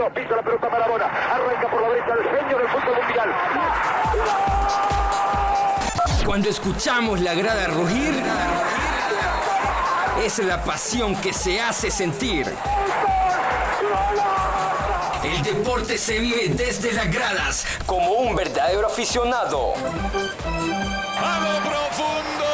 Fernando, pisa la pelota Marabona, arranca por la derecha el genio del fútbol mundial. Cuando escuchamos la grada rugir, es la pasión que se hace sentir. El deporte se vive desde las gradas como un verdadero aficionado. A lo profundo.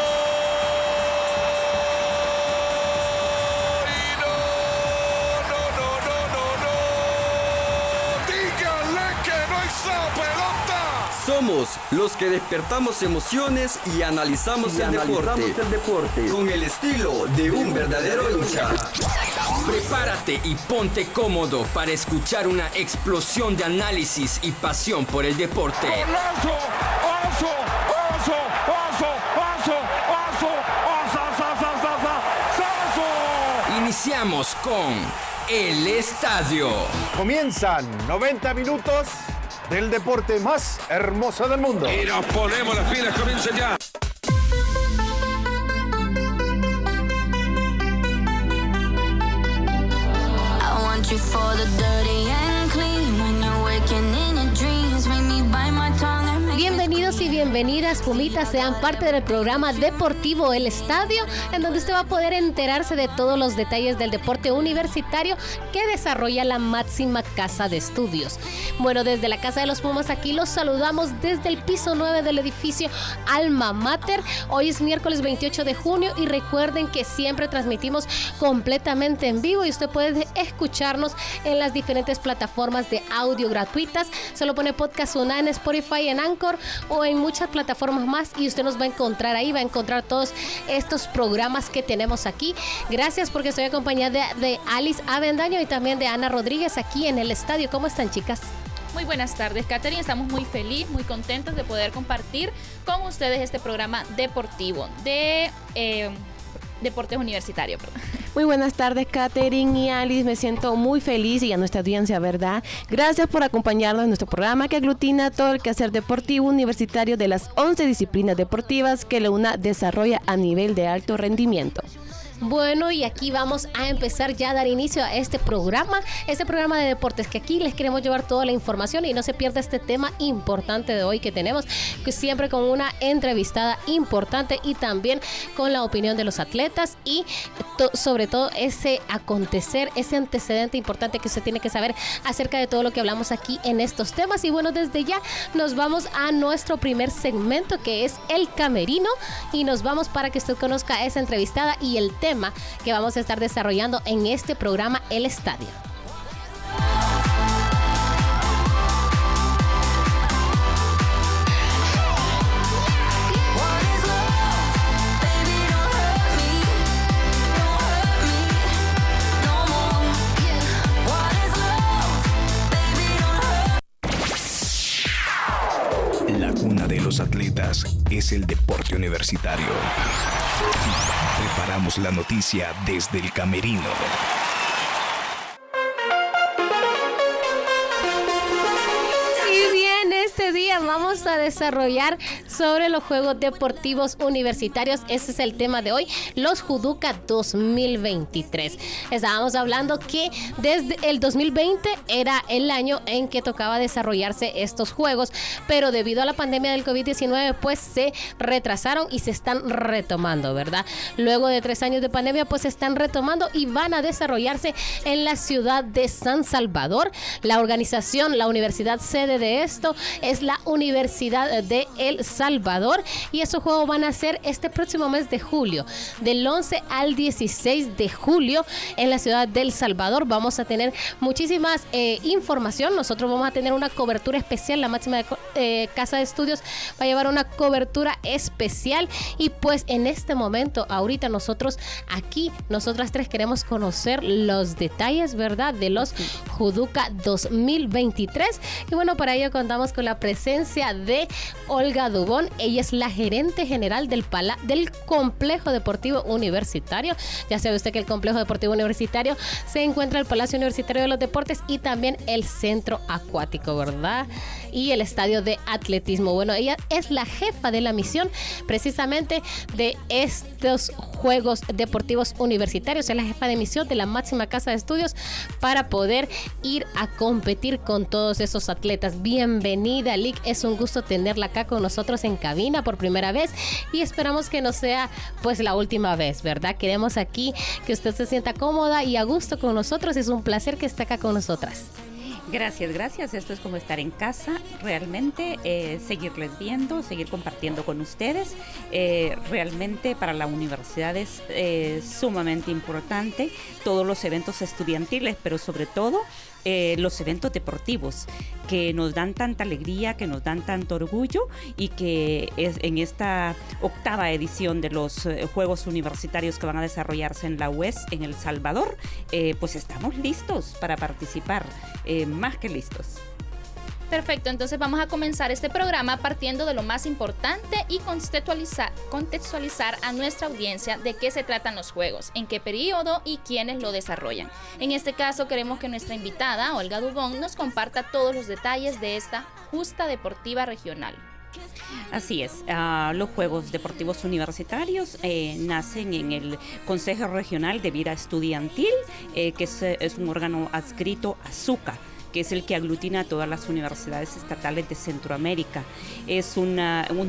Somos los que despertamos emociones y analizamos, el, deporte, con el estilo de un verdadero hincha. Prepárate y ponte cómodo para escuchar una explosión de análisis y pasión por el deporte. Iniciamos con el estadio. Comienzan 90 minutos del deporte más hermoso del mundo. Y nos ponemos las pilas, comienza ya. I want you for the dirty bienvenidas, Pumitas, sean parte del programa deportivo El Estadio, en donde usted va a poder enterarse de todos los detalles del deporte universitario que desarrolla la máxima casa de estudios. Bueno, desde la Casa de los Pumas aquí los saludamos desde el piso 9 del edificio Alma Mater. Hoy es miércoles 28 de junio y recuerden que siempre transmitimos completamente en vivo y usted puede escucharnos en las diferentes plataformas de audio gratuitas. Solo pone podcast una en Spotify, en Anchor o en muchas plataformas más y usted nos va a encontrar ahí, va a encontrar todos estos programas que tenemos aquí. Gracias porque estoy acompañada de, Alice Avendaño y también de Ana Rodríguez aquí en el estadio. ¿Cómo están chicas? Muy buenas tardes, Catherine. Estamos muy felices, muy contentos de poder compartir con ustedes este programa deportivo de eh, deportes universitarios. perdón. Muy buenas tardes, Katherine y Alice. Me siento muy feliz y a nuestra audiencia, ¿verdad? Gracias por acompañarnos en nuestro programa que aglutina todo el quehacer deportivo universitario de las 11 disciplinas deportivas que la UNA desarrolla a nivel de alto rendimiento. Bueno, y aquí vamos a empezar ya a dar inicio a este programa, este programa de deportes que aquí les queremos llevar toda la información y no se pierda este tema importante de hoy que tenemos, siempre con una entrevistada importante y también con la opinión de los atletas y sobre todo ese acontecer, ese antecedente importante que usted tiene que saber acerca de todo lo que hablamos aquí en estos temas. Y bueno, desde ya nos vamos a nuestro primer segmento que es el camerino y nos vamos para que usted conozca esa entrevistada y el tema que vamos a estar desarrollando en este programa El Estadio. La cuna de los atletas es el deporte universitario. Preparamos la noticia desde el camerino. Y bien, este día vamos a desarrollar sobre los Juegos Deportivos Universitarios. Ese es el tema de hoy, los Juduca 2023. Estábamos hablando que desde el 2020 era el año en que tocaba desarrollarse estos Juegos, pero debido a la pandemia del COVID-19 pues se retrasaron y se están retomando, ¿verdad? Luego de tres años de pandemia pues se están retomando y van a desarrollarse en la ciudad de San Salvador. La organización, la universidad sede de esto es la Universidad de El Salvador y esos juegos van a ser este próximo mes de julio, del 11 al 16 de julio en la ciudad de El Salvador. Vamos a tener muchísimas eh, información. Nosotros vamos a tener una cobertura especial. La máxima de eh, casa de estudios va a llevar una cobertura especial y pues en este momento, ahorita nosotros aquí, nosotras tres queremos conocer los detalles, ¿verdad? De los Juduca 2023. Y bueno, para ello contamos con la presencia de Olga Dubón. Ella es la gerente general del, pala del Complejo Deportivo Universitario. Ya sabe usted que el Complejo Deportivo Universitario se encuentra en el Palacio Universitario de los Deportes y también el Centro Acuático, ¿verdad? Y el estadio de atletismo. Bueno, ella es la jefa de la misión precisamente de estos Juegos Deportivos Universitarios, es la jefa de misión de la máxima casa de estudios para poder ir a competir con todos esos atletas. Bienvenida, Lick, es un gusto tenerla acá con nosotros en cabina por primera vez y esperamos que no sea pues la última vez, ¿verdad? Queremos aquí que usted se sienta cómoda y a gusto con nosotros, es un placer que esté acá con nosotras. Gracias, gracias. Esto es como estar en casa, realmente, eh, seguirles viendo, seguir compartiendo con ustedes. Eh, realmente para la universidad es eh, sumamente importante todos los eventos estudiantiles, pero sobre todo eh, los eventos deportivos que nos dan tanta alegría, que nos dan tanto orgullo y que es en esta octava edición de los eh, Juegos Universitarios que van a desarrollarse en la UES en El Salvador, eh, pues estamos listos para participar, eh, más que listos. Perfecto, entonces vamos a comenzar este programa partiendo de lo más importante y contextualizar, contextualizar a nuestra audiencia de qué se tratan los juegos, en qué periodo y quiénes lo desarrollan. En este caso queremos que nuestra invitada, Olga Dubón, nos comparta todos los detalles de esta justa deportiva regional. Así es, ah, los Juegos Deportivos Universitarios eh, nacen en el Consejo Regional de Vida Estudiantil, eh, que es, un órgano adscrito a SUCA que es el que aglutina a todas las universidades estatales de Centroamérica. Es un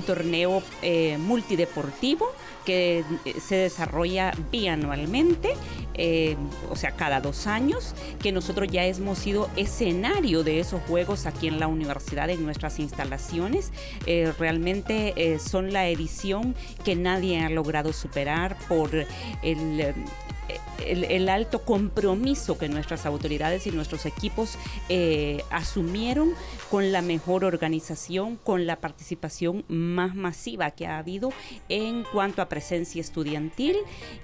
torneo eh, multideportivo que eh, se desarrolla bianualmente, eh, o sea, cada dos años, que nosotros ya hemos sido escenario de esos juegos aquí en la universidad, en nuestras instalaciones. Eh, realmente son la edición que nadie ha logrado superar por el... el, alto compromiso que nuestras autoridades y nuestros equipos eh, asumieron con la mejor organización, con la participación más masiva que ha habido en cuanto a presencia estudiantil.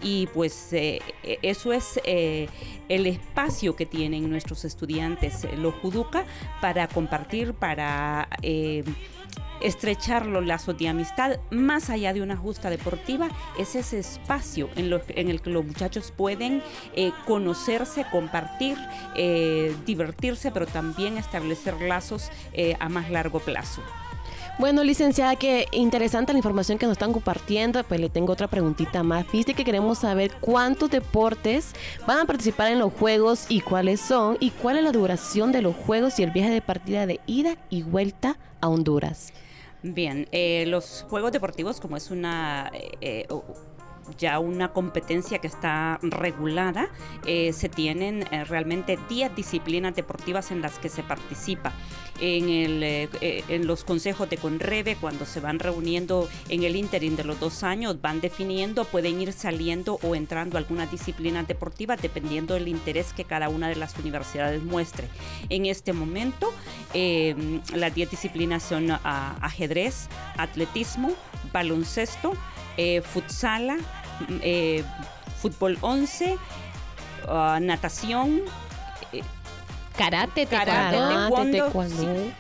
Y pues eh, eso es eh, el espacio que tienen nuestros estudiantes, los Juduca, para compartir, para... estrechar los lazos de amistad más allá de una justa deportiva es ese espacio en, lo- en el que los muchachos pueden eh, conocerse, compartir, eh, divertirse, pero también establecer lazos eh, a más largo plazo. Bueno, licenciada, qué interesante la información que nos están compartiendo. Pues le tengo otra preguntita más. Viste que queremos saber cuántos deportes van a participar en los juegos y cuáles son, y cuál es la duración de los juegos y el viaje de partida de ida y vuelta a Honduras. Bien, eh, los Juegos Deportivos, como es una eh, eh, ya una competencia que está regulada, eh, se tienen eh, realmente 10 disciplinas deportivas en las que se participa. En, el, eh, eh, en los consejos de Conreve, cuando se van reuniendo en el ínterin de los dos años, van definiendo, pueden ir saliendo o entrando algunas disciplinas deportivas dependiendo del interés que cada una de las universidades muestre. En este momento, eh, las 10 disciplinas son ah, ajedrez, atletismo, baloncesto, eh, futsala, fútbol 11, ah, natación, Karate, karate, taekwondo. sí.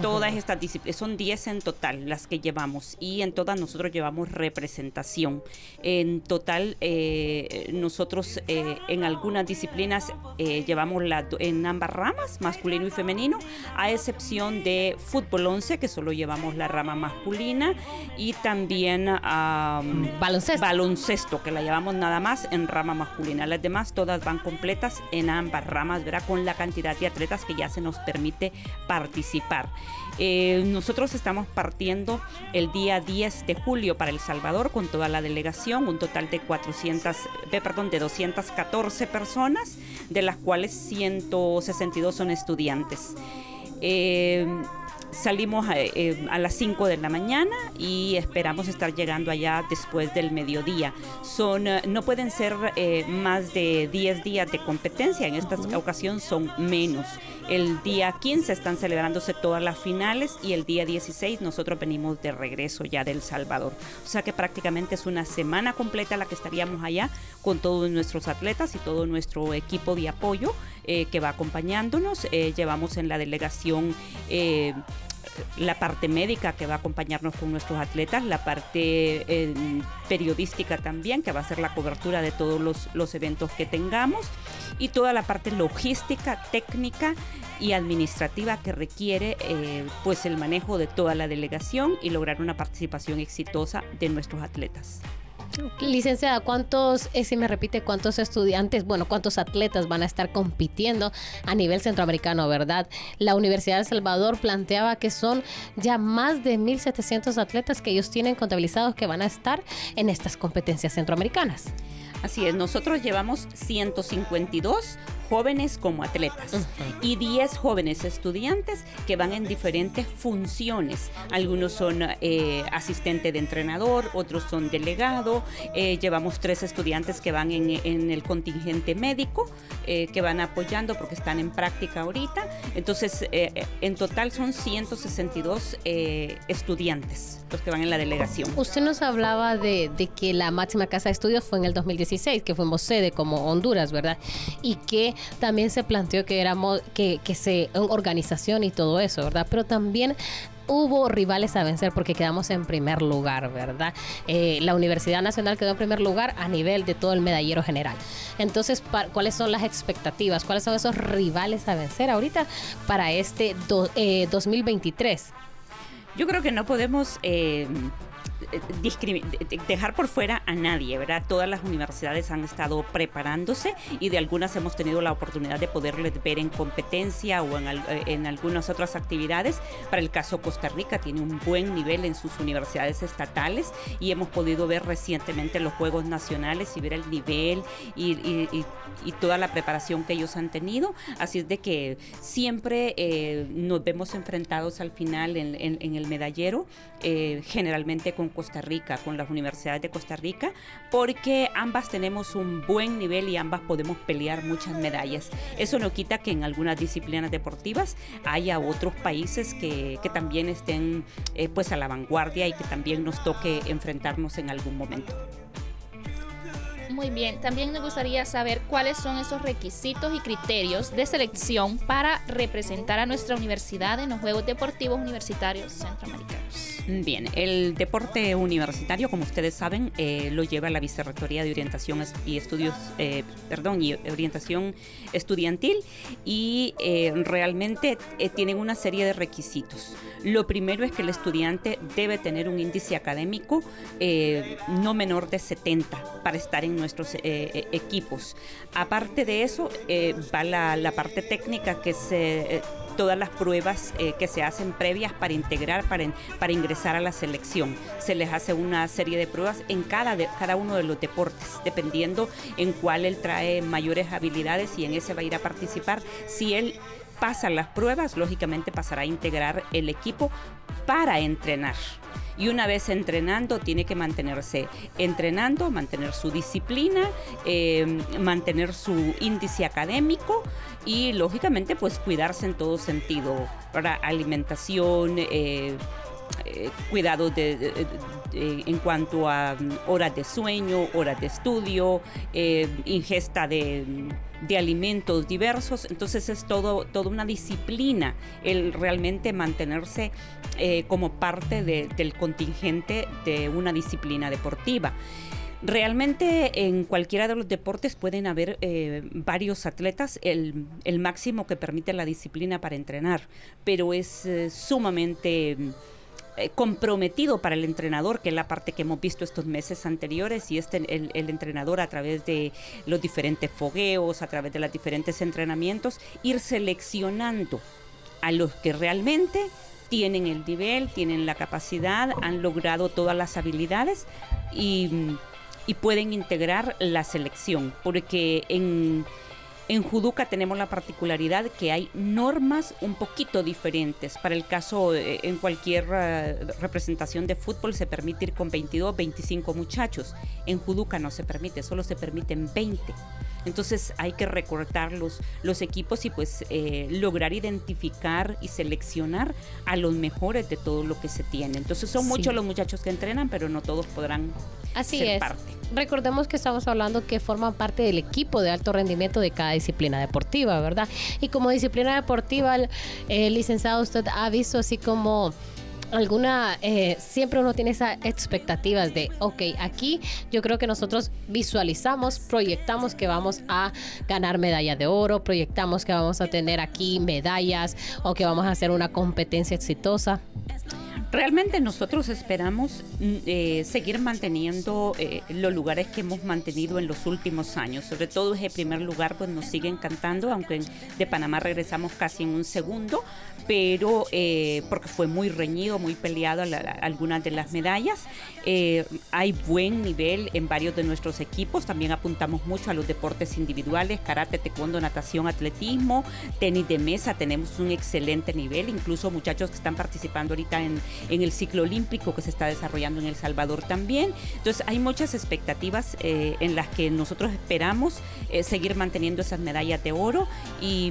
Todas estas disciplinas, son 10 en total las que llevamos y en todas nosotros llevamos representación. En total, eh, nosotros eh, en algunas disciplinas eh, llevamos la, en ambas ramas, masculino y femenino, a excepción de fútbol 11, que solo llevamos la rama masculina, y también am, Baloncesto. baloncesto, que la llevamos nada más en rama masculina. Las demás todas van completas en ambas ramas, ¿verdad? Con la cantidad de atletas que ya se nos permite participar. Eh, nosotros estamos partiendo el día 10 de julio para El Salvador con toda la delegación, un total de 400, eh, perdón, de 214 personas, de las cuales 162 son estudiantes. Eh, Salimos a, eh, a las 5 de la mañana y esperamos estar llegando allá después del mediodía. Son, no pueden ser eh, más de 10 días de competencia, en esta ocasión son menos. El día 15 están celebrándose todas las finales y el día 16 nosotros venimos de regreso ya del Salvador. O sea que prácticamente es una semana completa la que estaríamos allá con todos nuestros atletas y todo nuestro equipo de apoyo eh, que va acompañándonos. Eh, llevamos en la delegación eh, la parte médica que va a acompañarnos con nuestros atletas, la parte eh, periodística también, que va a ser la cobertura de todos los, los eventos que tengamos. y toda la parte logística, técnica y administrativa que requiere eh, pues el manejo de toda la delegación y lograr una participación exitosa de nuestros atletas. Licenciada, ¿cuántos, eh, si me repite, cuántos estudiantes, bueno, cuántos atletas van a estar compitiendo a nivel centroamericano, verdad? La Universidad de El Salvador planteaba que son ya más de 1.700 atletas que ellos tienen contabilizados que van a estar en estas competencias centroamericanas. Así es, nosotros llevamos 152 jóvenes como atletas y 10 jóvenes estudiantes que van en diferentes funciones. Algunos son eh, asistente de entrenador, otros son delegado. eh, llevamos tres estudiantes que van en, en el contingente médico, eh, que van apoyando porque están en práctica ahorita. Entonces, eh, en total son 162 eh, estudiantes los que van en la delegación. Usted nos hablaba de, de que la máxima casa de estudios fue en el 2016, que fuimos sede como Honduras, ¿verdad? Y que también se planteó que éramos, que, que se, organización y todo eso, ¿verdad? Pero también hubo rivales a vencer porque quedamos en primer lugar, ¿verdad? Eh, la Universidad Nacional quedó en primer lugar a nivel de todo el medallero general. Entonces, ¿cuáles son las expectativas? ¿Cuáles son esos rivales a vencer ahorita para este do- eh, 2023? Yo creo que no podemos eh, dejar por fuera a nadie, ¿verdad? Todas las universidades han estado preparándose y de algunas hemos tenido la oportunidad de poderles ver en competencia o en, eh, en algunas otras actividades. Para el caso Costa Rica tiene un buen nivel en sus universidades estatales y hemos podido ver recientemente los Juegos Nacionales y ver el nivel y, y- toda la preparación que ellos han tenido. Así es de que siempre eh, nos vemos enfrentados al final en, el medallero, eh, generalmente con Costa Rica, con las universidades de Costa Rica, porque ambas tenemos un buen nivel y ambas podemos pelear muchas medallas. Eso no quita que en algunas disciplinas deportivas haya otros países que, que también estén eh, pues a la vanguardia y que también nos toque enfrentarnos en algún momento. Muy bien, también nos gustaría saber cuáles son esos requisitos y criterios de selección para representar a nuestra universidad en los Juegos Deportivos Universitarios Centroamericanos. Bien, el deporte universitario, como ustedes saben, eh, lo lleva la Vicerrectoría de Orientación y Estudios, eh, perdón, y Orientación Estudiantil y eh, realmente eh, tienen una serie de requisitos. Lo primero es que el estudiante debe tener un índice académico eh, no menor de 70 para estar en nuestros equipos. Aparte de eso, va la, la parte técnica que se... todas las pruebas eh, que se hacen previas para integrar, para, para ingresar a la selección. Se les hace una serie de pruebas en cada, de, cada uno de los deportes, dependiendo en cuál él trae mayores habilidades y en ese va a ir a participar. Si él pasa las pruebas, lógicamente pasará a integrar el equipo para entrenar. Y una vez entrenando, tiene que mantenerse entrenando, mantener su disciplina, eh, mantener su índice académico y lógicamente pues cuidarse en todo sentido, para alimentación, eh, eh, cuidado de, en cuanto a mm, horas de sueño, horas de estudio, eh, ingesta de, de alimentos diversos. Entonces es todo, toda una disciplina el realmente mantenerse eh, como parte de- del contingente de una disciplina deportiva. Realmente en cualquiera de los deportes pueden haber varios atletas, el, el máximo que permite la disciplina para entrenar, pero es sumamente eh, comprometido para el entrenador, que es la parte que hemos visto estos meses anteriores, y este, el, entrenador a través de los diferentes fogueos, a través de los diferentes entrenamientos, ir seleccionando a los que realmente tienen el nivel, tienen la capacidad, han logrado todas las habilidades y, y pueden integrar la selección, porque en, en Juduca tenemos la particularidad que hay normas un poquito diferentes. Para el caso, eh, en cualquier eh, representación de fútbol se permite ir con 22, 25 muchachos. En Juduca no se permite, solo se permiten 20. Entonces hay que recortar los, los equipos y pues eh, lograr identificar y seleccionar a los mejores de todo lo que se tiene. Entonces son Sí. muchos los muchachos que entrenan, pero no todos podrán Así ser es. parte. Recordemos que estamos hablando que forman parte del equipo de alto rendimiento de cada disciplina deportiva, ¿verdad? Y como disciplina deportiva, el licenciado, usted ha visto así como alguna, eh, siempre uno tiene esas expectativas de, ok, aquí yo creo que nosotros visualizamos, proyectamos que vamos a ganar medalla de oro, proyectamos que vamos a tener aquí medallas o que vamos a hacer una competencia exitosa. Realmente nosotros esperamos mm, eh, seguir manteniendo eh, los lugares que hemos mantenido en los últimos años. Sobre todo ese primer lugar pues nos sigue encantando, aunque de Panamá regresamos casi en un segundo, pero eh, porque fue muy reñido, muy peleado algunas de las medallas. Eh, hay buen nivel en varios de nuestros equipos. También apuntamos mucho a los deportes individuales, karate, taekwondo, natación, atletismo, tenis de mesa. Tenemos un excelente nivel. Incluso muchachos que están participando ahorita en, el ciclo olímpico que se está desarrollando en El Salvador también. Entonces hay muchas expectativas eh, en las que nosotros esperamos seguir manteniendo esas medallas de oro y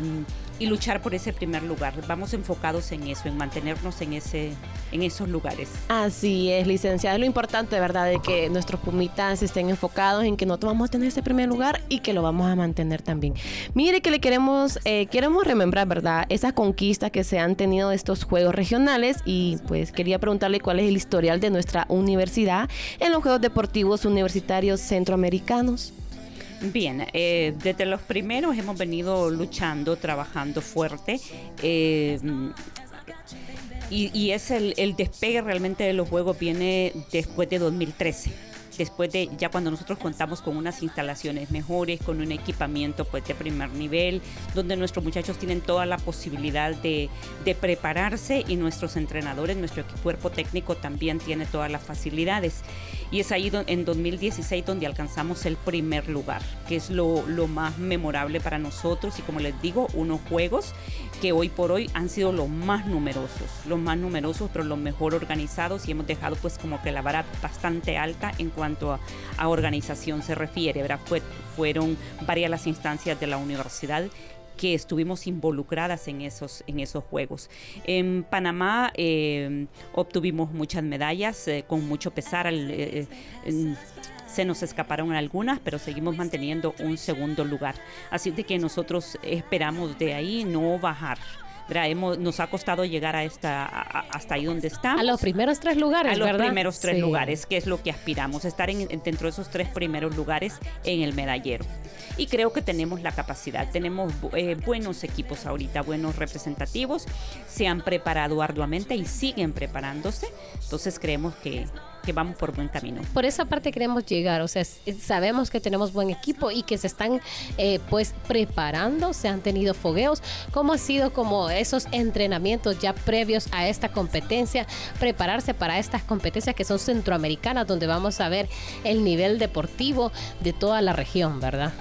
y luchar por ese primer lugar. Vamos enfocados en eso, en mantenernos en ese en esos lugares. Así es, licenciada. Es lo importante, ¿verdad? De que nuestros pumitas estén enfocados en que nosotros vamos a tener ese primer lugar y que lo vamos a mantener también. Mire que le queremos, eh, queremos remembrar, ¿verdad? Esas conquistas que se han tenido de estos juegos regionales y pues quería preguntarle cuál es el historial de nuestra universidad en los Juegos Deportivos Universitarios Centroamericanos. Bien, eh, desde los primeros hemos venido luchando, trabajando fuerte. eh, y, y es el, el despegue realmente de los juegos viene después de 2013. Después de ya cuando nosotros contamos con unas instalaciones mejores, con un equipamiento pues de primer nivel, donde nuestros muchachos tienen toda la posibilidad de, prepararse y nuestros entrenadores, nuestro cuerpo técnico también tiene todas las facilidades. Y es ahí en 2016 donde alcanzamos el primer lugar, que es lo, lo más memorable para nosotros y como les digo, unos juegos que hoy por hoy han sido los más numerosos, los más numerosos, pero los mejor organizados y hemos dejado pues como que la vara bastante alta en cuanto a, a organización se refiere. Fue- fueron varias las instancias de la universidad que estuvimos involucradas en esos, en esos juegos. En Panamá eh, obtuvimos muchas medallas eh, con mucho pesar. eh, en- se nos escaparon algunas, pero seguimos manteniendo un segundo lugar. Así de que nosotros esperamos de ahí no bajar. ¿Verdad? Hemos- nos ha costado llegar a esta, a- hasta ahí donde estamos. A los primeros tres lugares, A los ¿verdad? primeros tres Sí. lugares, que es lo que aspiramos, estar en, en- dentro de esos tres primeros lugares en el medallero. Y creo que tenemos la capacidad, tenemos eh, buenos equipos ahorita, buenos representativos, se han preparado arduamente y siguen preparándose, entonces creemos que, que vamos por buen camino. Por esa parte queremos llegar, o sea, sabemos que tenemos buen equipo y que se están eh, pues preparando, se han tenido fogueos. ¿Cómo ha sido como esos entrenamientos ya previos a esta competencia, prepararse para estas competencias que son centroamericanas, donde vamos a ver el nivel deportivo de toda la región, ¿verdad?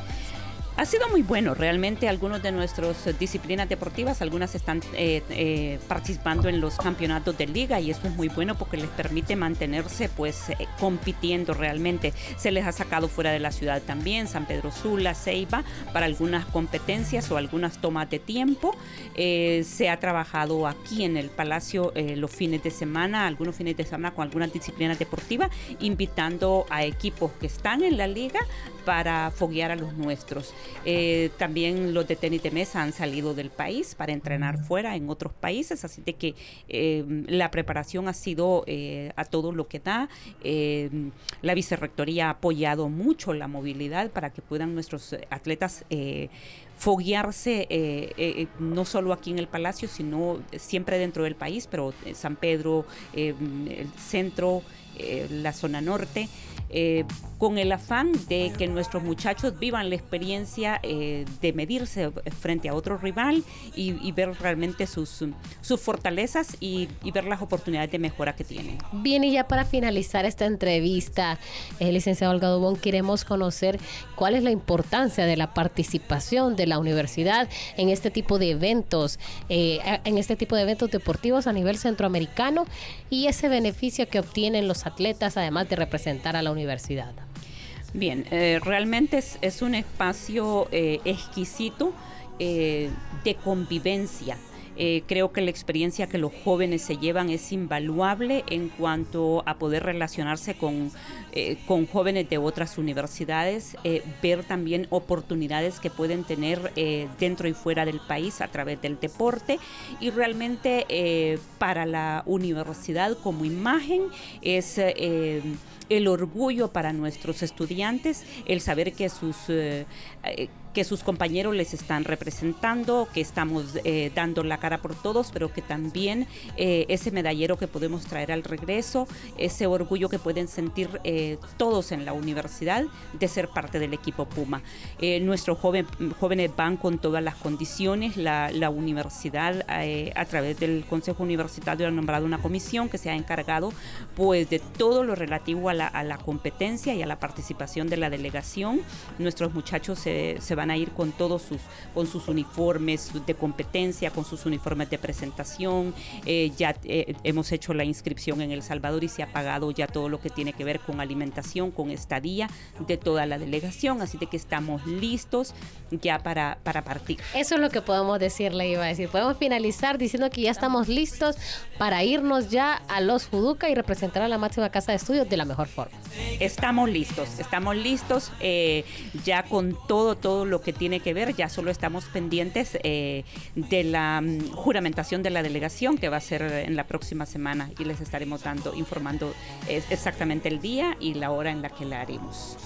Ha sido muy bueno, realmente algunos de nuestras eh, disciplinas deportivas, algunas están eh, eh, participando en los campeonatos de liga y eso es muy bueno porque les permite mantenerse pues compitiendo realmente. Se les ha sacado fuera de la ciudad también, San Pedro Sula, Ceiba, para algunas competencias o algunas tomas de tiempo. Se ha trabajado aquí en el Palacio los fines de semana, algunos fines de semana con algunas disciplinas deportivas, invitando a equipos que están en la liga para foguear a los nuestros. Eh, también los de tenis de mesa han salido del país para entrenar fuera en otros países, así de que eh, la preparación ha sido eh, a todo lo que da. Eh, la vicerrectoría ha apoyado mucho la movilidad para que puedan nuestros atletas eh, foguearse eh, eh, no solo aquí en el Palacio, sino siempre dentro del país, pero San Pedro, eh, el centro, la zona norte, eh, con el afán de que nuestros muchachos vivan la experiencia eh, de medirse frente a otro rival y, ver realmente sus, sus fortalezas y, ver las oportunidades de mejora que tienen. Bien, y ya para finalizar esta entrevista, eh, licenciado Olga Dubón, queremos conocer cuál es la importancia de la participación de la universidad en este tipo de eventos, eh, en este tipo de eventos deportivos a nivel centroamericano y ese beneficio que obtienen los atletas además de representar a la universidad. Bien, eh, realmente es, un espacio eh, exquisito eh, de convivencia. Creo que la experiencia que los jóvenes se llevan es invaluable en cuanto a poder relacionarse con, con jóvenes de otras universidades, ver también oportunidades que pueden tener dentro y fuera del país a través del deporte. Y realmente para la universidad como imagen es... el orgullo para nuestros estudiantes, el saber que sus, eh, eh, que sus compañeros les están representando, que estamos eh, dando la cara por todos, pero que también eh, ese medallero que podemos traer al regreso, ese orgullo que pueden sentir eh, todos en la universidad de ser parte del equipo Puma. Nuestros jóvenes van con todas las condiciones, la, universidad a través del Consejo Universitario ha nombrado una comisión que se ha encargado pues de todo lo relativo a la, a la competencia y a la participación de la delegación. Nuestros muchachos se, se van a ir con todos sus, con sus uniformes de competencia, con sus uniformes de presentación. Eh, ya eh, hemos hecho la inscripción en El Salvador y se ha pagado ya todo lo que tiene que ver con alimentación, con estadía de toda la delegación. Así de que estamos listos ya para, para partir. Eso es lo que podemos decirle, iba a decir. Podemos finalizar diciendo que ya estamos listos para irnos ya a los Juduca y representar a la máxima casa de estudios de la mejor forma. Estamos listos, estamos listos eh, ya con todo, todo lo que tiene que ver, ya solo estamos pendientes eh, de la mm, juramentación de la delegación que va a ser en la próxima semana y les estaremos dando, informando exactamente el día y la hora en la que la haremos.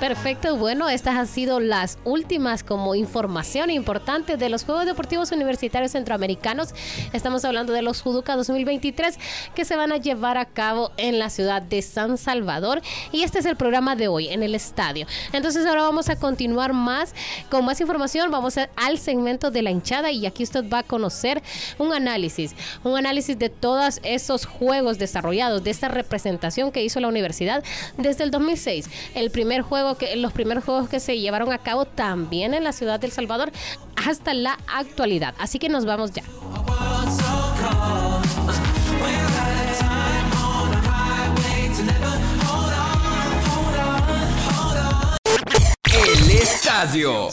Perfecto, bueno, estas han sido las últimas como información importante de los Juegos Deportivos Universitarios Centroamericanos. Estamos hablando de los Juduca 2023 que se van a llevar a cabo en la ciudad de San Salvador y este es el programa de hoy en el estadio. Entonces ahora vamos a continuar más con más información, vamos a- al segmento de la hinchada y aquí usted va a conocer un análisis, un análisis de todos esos juegos desarrollados, de esta representación que hizo la universidad desde el 2006. El primer juego que los primeros juegos que se llevaron a cabo también en la ciudad del Salvador hasta la actualidad. Así que nos vamos ya. El estadio.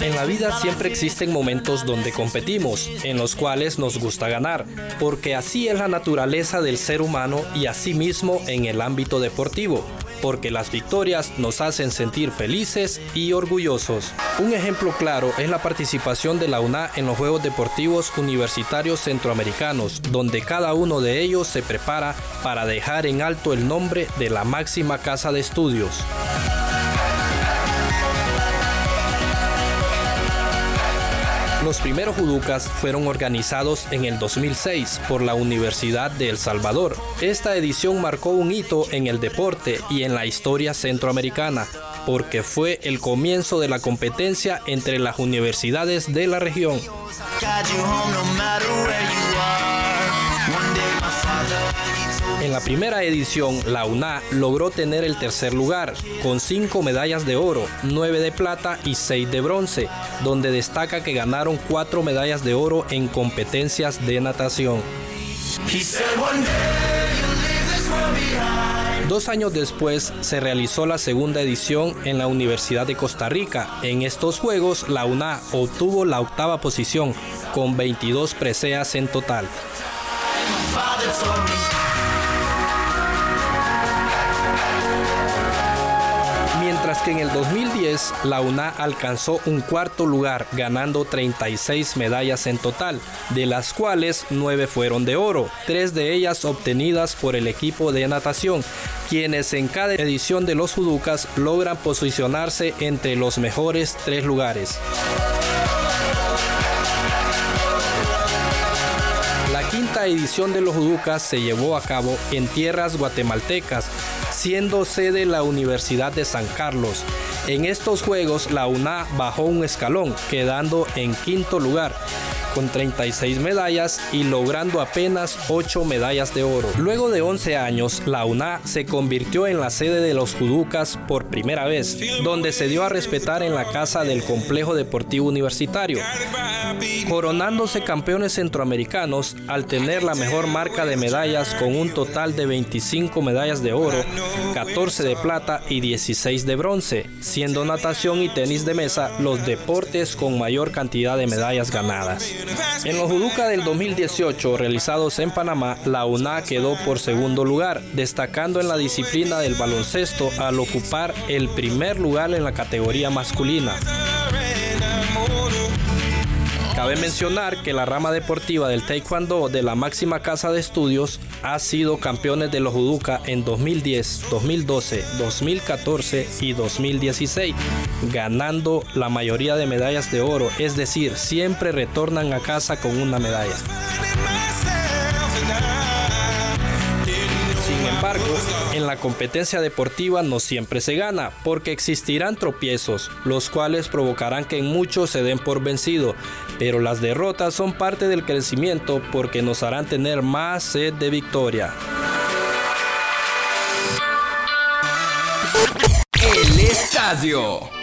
En la vida siempre existen momentos donde competimos, en los cuales nos gusta ganar, porque así es la naturaleza del ser humano y asimismo en el ámbito deportivo, porque las victorias nos hacen sentir felices y orgullosos. Un ejemplo claro es la participación de la UNA en los Juegos Deportivos Universitarios Centroamericanos, donde cada uno de ellos se prepara para dejar en alto el nombre de la máxima casa de estudios. Los primeros juducas fueron organizados en el 2006 por la Universidad de El Salvador. Esta edición marcó un hito en el deporte y en la historia centroamericana, porque fue el comienzo de la competencia entre las universidades de la región. En la primera edición, la UNA logró tener el tercer lugar, con cinco medallas de oro, nueve de plata y seis de bronce, donde destaca que ganaron cuatro medallas de oro en competencias de natación. Dos años después se realizó la segunda edición en la Universidad de Costa Rica. En estos Juegos, la UNA obtuvo la octava posición, con 22 preseas en total. Que en el 2010 la UNA alcanzó un cuarto lugar ganando 36 medallas en total, de las cuales 9 fueron de oro, tres de ellas obtenidas por el equipo de natación, quienes en cada edición de los juducas logran posicionarse entre los mejores tres lugares. Quinta edición de los Juducas se llevó a cabo en tierras guatemaltecas, siendo sede la Universidad de San Carlos. En estos Juegos la UNA bajó un escalón, quedando en quinto lugar. Con 36 medallas y logrando apenas 8 medallas de oro. Luego de 11 años, la UNA se convirtió en la sede de los juducas por primera vez, donde se dio a respetar en la casa del complejo deportivo universitario, coronándose campeones centroamericanos al tener la mejor marca de medallas con un total de 25 medallas de oro, 14 de plata y 16 de bronce, siendo natación y tenis de mesa los deportes con mayor cantidad de medallas ganadas. En los juduca del 2018 realizados en Panamá, la UNA quedó por segundo lugar, destacando en la disciplina del baloncesto al ocupar el primer lugar en la categoría masculina. Cabe mencionar que la rama deportiva del Taekwondo de la máxima casa de estudios ha sido campeones de los judoka en 2010, 2012, 2014 y 2016, ganando la mayoría de medallas de oro, es decir, siempre retornan a casa con una medalla. En la competencia deportiva no siempre se gana, porque existirán tropiezos, los cuales provocarán que muchos se den por vencido, pero las derrotas son parte del crecimiento porque nos harán tener más sed de victoria. El estadio.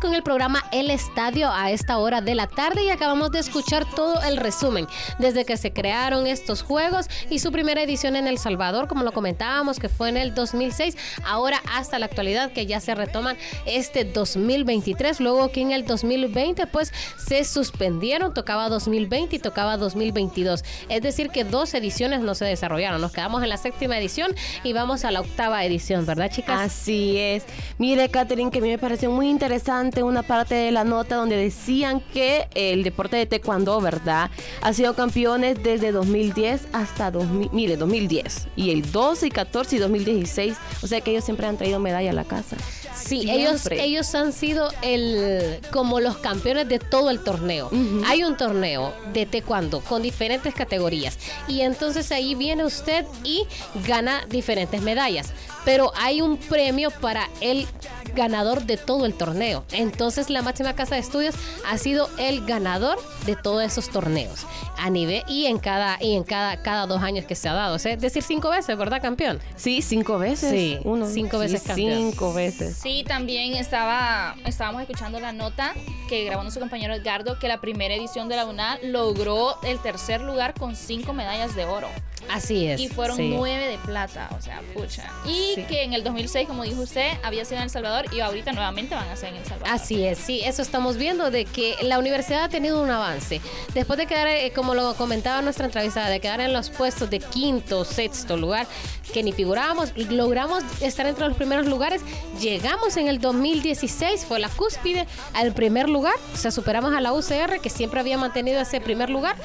Con el programa El Estadio a esta hora de la tarde y acabamos de escuchar todo el resumen desde que se crearon estos juegos y su primera edición en El Salvador, como lo comentábamos, que fue en el 2006, ahora hasta la actualidad que ya se retoman este 2023, luego que en el 2020 pues se suspendieron, tocaba 2020 y tocaba 2022, es decir que dos ediciones no se desarrollaron, nos quedamos en la séptima edición y vamos a la octava edición, ¿verdad chicas? Así es. Mire, Catherine, que a mí me pareció muy interesante una parte de la nota donde decían que el deporte de taekwondo, ¿verdad? Ha sido campeones desde 2010 hasta 2000, mire, 2010. Y el 12 y 14 y 2016. O sea que ellos siempre han traído medalla a la casa. Sí, ellos, Siempre. ellos han sido el como los campeones de todo el torneo. Hay un torneo de taekwondo con diferentes categorías y entonces ahí viene usted y gana diferentes medallas. Pero hay un premio para el ganador de todo el torneo. Entonces la máxima casa de estudios ha sido el ganador de todos esos torneos a nivel y en cada y en cada cada dos años que se ha dado. O sea, es decir, cinco veces, ¿verdad, campeón? Sí, cinco veces. Sí, Uno, cinco sí, veces campeón. Cinco veces. Sí, también estaba, estábamos escuchando la nota que grabó nuestro compañero Edgardo que la primera edición de la UNA logró el tercer lugar con cinco medallas de oro. Así es. Y fueron sí. nueve de plata, o sea, pucha. Y Sí. que en el 2006, como dijo usted, había sido en El Salvador y ahorita nuevamente van a ser en El Salvador. Así es, sí, eso estamos viendo de que la universidad ha tenido un avance. Después de quedar, eh, como lo comentaba nuestra entrevistada, de quedar en los puestos de quinto, sexto lugar, que ni figurábamos, logramos estar entre los primeros lugares. Llegamos en el 2016, fue la cúspide al primer lugar, o sea, superamos a la UCR, que siempre había mantenido ese primer lugar,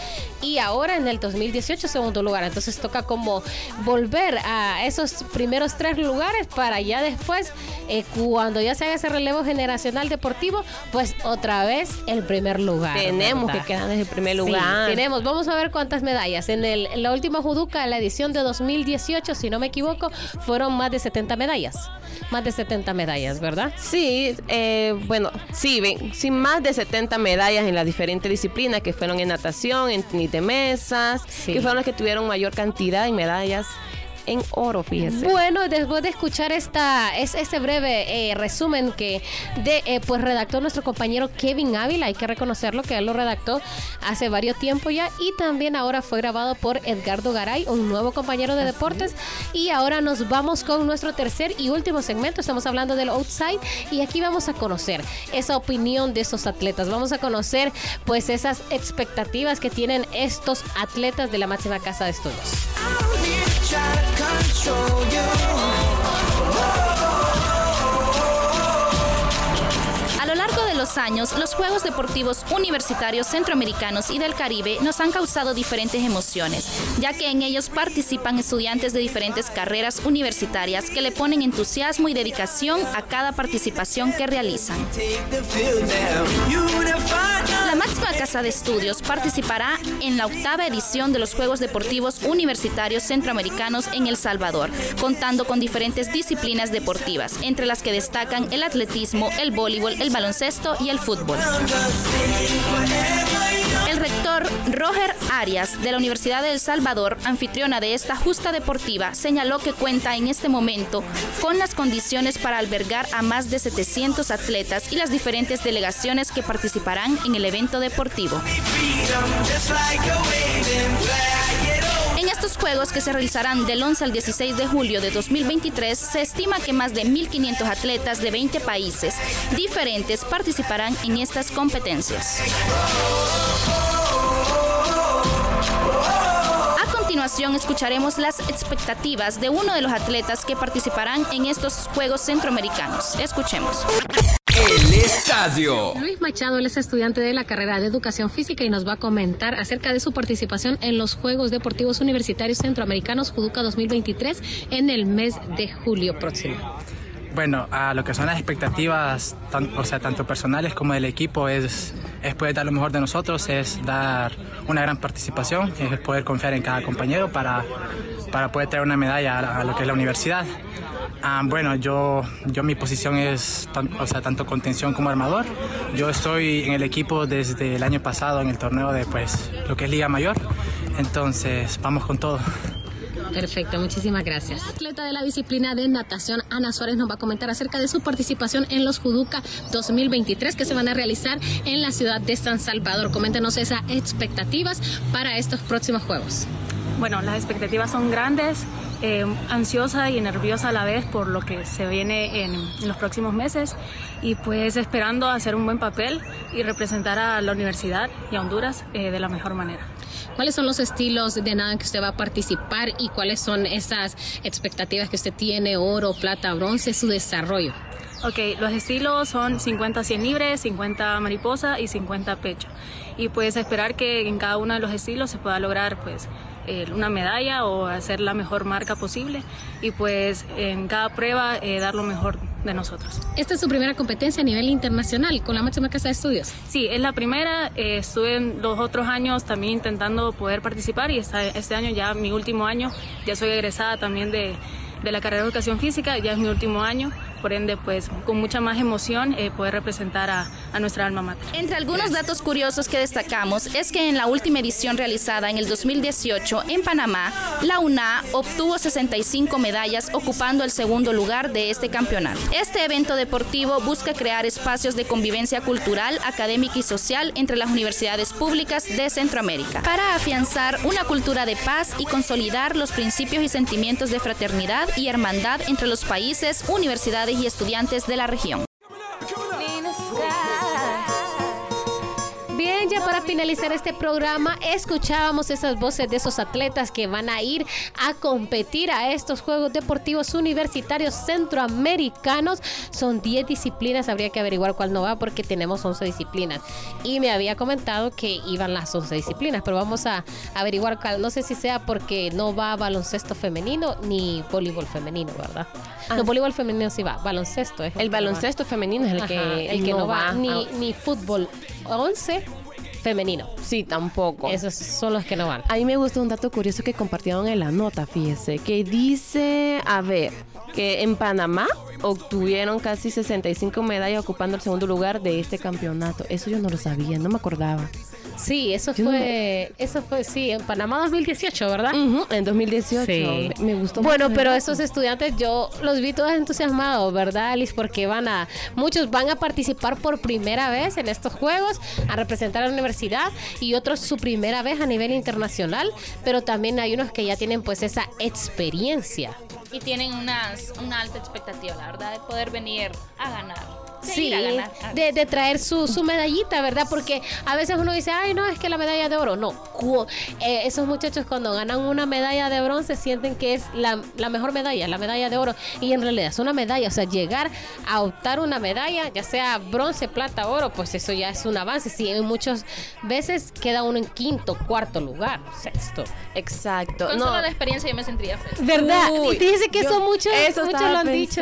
y ahora en el 2018, segundo lugar. Entonces toca como volver a esos primeros tres lugares para ya después, eh, cuando ya se haga ese relevo generacional deportivo, pues otra vez el primer lugar. Tenemos ¿verdad? que quedar desde el primer Sí, lugar. tenemos, vamos a ver cuántas medallas. En, el, en la última Juduca, la edición de 2018, si no me equivoco, fueron más de 70 medallas. Más de 70 medallas, ¿verdad? Sí, eh, bueno, sí, ven, sí, más de 70 medallas en las diferentes disciplinas que fueron en natación, en tenis de mesas, Sí. que fueron las que tuvieron mayor cantidad de medallas en oro, fíjese. Bueno, después de escuchar esta, es, este breve eh, resumen que de, eh, pues redactó nuestro compañero Kevin Ávila, hay que reconocerlo que él lo redactó hace varios tiempo ya y también ahora fue grabado por Edgardo Garay, un nuevo compañero de deportes. Y ahora nos vamos con nuestro tercer y último segmento, estamos hablando del outside y aquí vamos a conocer esa opinión de esos atletas, vamos a conocer pues esas expectativas que tienen estos atletas de la máxima casa de estudios. A lo largo de años, los Juegos Deportivos Universitarios Centroamericanos y del Caribe nos han causado diferentes emociones, ya que en ellos participan estudiantes de diferentes carreras universitarias que le ponen entusiasmo y dedicación a cada participación que realizan. La máxima casa de estudios participará en la octava edición de los Juegos Deportivos Universitarios Centroamericanos en El Salvador, contando con diferentes disciplinas deportivas, entre las que destacan el atletismo, el voleibol, el baloncesto y el fútbol. El rector Roger Arias de la Universidad de El Salvador, anfitriona de esta justa deportiva, señaló que cuenta en este momento con las condiciones para albergar a más de 700 atletas y las diferentes delegaciones que participarán en el evento deportivo. En estos juegos que se realizarán del 11 al 16 de julio de 2023, se estima que más de 1.500 atletas de 20 países diferentes participarán en estas competencias. A continuación escucharemos las expectativas de uno de los atletas que participarán en estos Juegos Centroamericanos. Escuchemos. El estadio. Luis Machado, él es estudiante de la carrera de Educación Física y nos va a comentar acerca de su participación en los Juegos Deportivos Universitarios Centroamericanos Juduca 2023 en el mes de julio próximo. Bueno, a lo que son las expectativas, tan- o sea, tanto personales como del equipo, es, es poder dar lo mejor de nosotros, es dar una gran participación, es poder confiar en cada compañero para, para poder traer una medalla a, a lo que es la universidad. Ah, bueno, yo, yo mi posición es tan- o sea, tanto contención como armador. Yo estoy en el equipo desde el año pasado en el torneo de pues, lo que es Liga Mayor, entonces vamos con todo. Perfecto, muchísimas gracias. La atleta de la disciplina de natación, Ana Suárez, nos va a comentar acerca de su participación en los Juduca 2023 que se van a realizar en la ciudad de San Salvador. Coméntenos esas expectativas para estos próximos Juegos. Bueno, las expectativas son grandes, eh, ansiosa y nerviosa a la vez por lo que se viene en, en los próximos meses y pues esperando hacer un buen papel y representar a la universidad y a Honduras eh, de la mejor manera. ¿Cuáles son los estilos de nada que usted va a participar y cuáles son esas expectativas que usted tiene, oro, plata, bronce, su desarrollo? Ok, los estilos son 50-100 libres, 50 mariposa y 50 pecho. Y pues esperar que en cada uno de los estilos se pueda lograr pues eh, una medalla o hacer la mejor marca posible y pues en cada prueba eh, dar lo mejor de nosotros. Esta es su primera competencia a nivel internacional con la máxima casa de estudios. Sí, es la primera. eh, estuve en los otros años también intentando poder participar y esta- este año ya mi último año. Ya soy egresada también de, de la carrera de educación física, ya es mi último año. Por ende, pues con mucha más emoción eh, poder representar a, a nuestra alma mater. Entre algunos datos curiosos que destacamos es que en la última edición realizada en el 2018 en Panamá, la UNA obtuvo 65 medallas ocupando el segundo lugar de este campeonato. Este evento deportivo busca crear espacios de convivencia cultural, académica y social entre las universidades públicas de Centroamérica para afianzar una cultura de paz y consolidar los principios y sentimientos de fraternidad y hermandad entre los países, universidades y estudiantes de la región. Finalizar este programa, escuchábamos esas voces de esos atletas que van a ir a competir a estos Juegos Deportivos Universitarios Centroamericanos. Son 10 disciplinas, habría que averiguar cuál no va porque tenemos 11 disciplinas. Y me había comentado que iban las 11 disciplinas, pero vamos a averiguar cuál. No sé si sea porque no va baloncesto femenino ni voleibol femenino, ¿verdad? No, voleibol femenino sí va, baloncesto es. El baloncesto femenino es el que, el que no, va, ni, Ah. ni fútbol 11 femenino. Sí, tampoco. Esos son los que no van. A mí me gustó un dato curioso que compartieron en la nota, fíjese, que dice, a ver, que en Panamá obtuvieron casi 65 medallas ocupando el segundo lugar de este campeonato. Eso yo no lo sabía, no me acordaba. Sí, eso Yo no fue, eso fue, sí, en Panamá 2018, ¿verdad? en 2018. Sí. Me, me gustó Bueno, mucho pero esos estudiantes yo los vi todos entusiasmados, ¿verdad, Alice? Porque van a, muchos van a participar por primera vez en estos juegos, a representar a la universidad y otros su primera vez a nivel internacional, pero también hay unos que ya tienen pues esa experiencia. y tienen unas, una alta expectativa, la verdad, de poder venir a ganar. Sí, ir a ganar. de, de traer su, su medallita, ¿verdad? Porque a veces uno dice, ay, no, es que la medalla de oro. No, eh, esos muchachos cuando ganan una medalla de bronce sienten que es la, la mejor medalla, la medalla de oro. Y en realidad es una medalla, o sea, llegar a optar una medalla, ya sea bronce, plata, oro, pues eso ya es un avance. Sí, en muchas veces queda uno en quinto, cuarto lugar, sexto. Exacto. Con no. solo la experiencia yo me sentiría feliz. ¿Verdad? Uy, y dice que yo- son muchos, eso muchos estaba lo han dicho.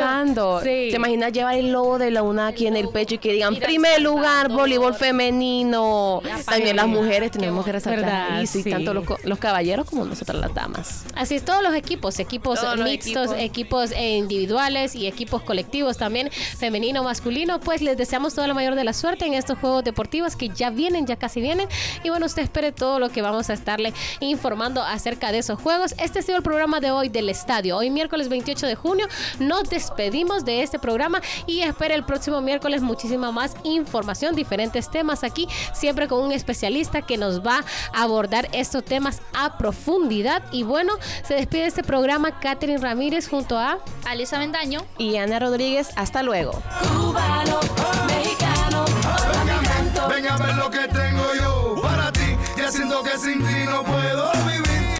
Sí. ¿Te imaginas llevar el logo de la UNA aquí en el pecho y que digan primer lugar, voleibol femenino? También las mujeres tenemos que resaltar ahí, sí, tanto los, caballeros como nosotras las damas. Así es, todos los equipos, equipos Todos mixtos, equipos. equipos. eh, individuales y equipos colectivos también, femenino, masculino, pues les deseamos toda la mayor de la suerte en estos Juegos Deportivos que ya vienen, ya casi vienen. Y bueno, usted espere todo lo que vamos a estarle informando acerca de esos juegos. Este ha sido el programa de hoy del estadio. Hoy miércoles 28 de junio nos despedimos de este programa y espere el próximo miércoles muchísima más información, diferentes temas aquí, siempre con un especialista que nos va a abordar estos temas a profundidad. Y bueno, se despide este programa Catherine Ramírez junto a Alisa Bendaño. Y Ana Rodríguez, hasta luego. Cubano, mexicano, Ven a ver lo que tengo yo para ti. Ya siento que sin ti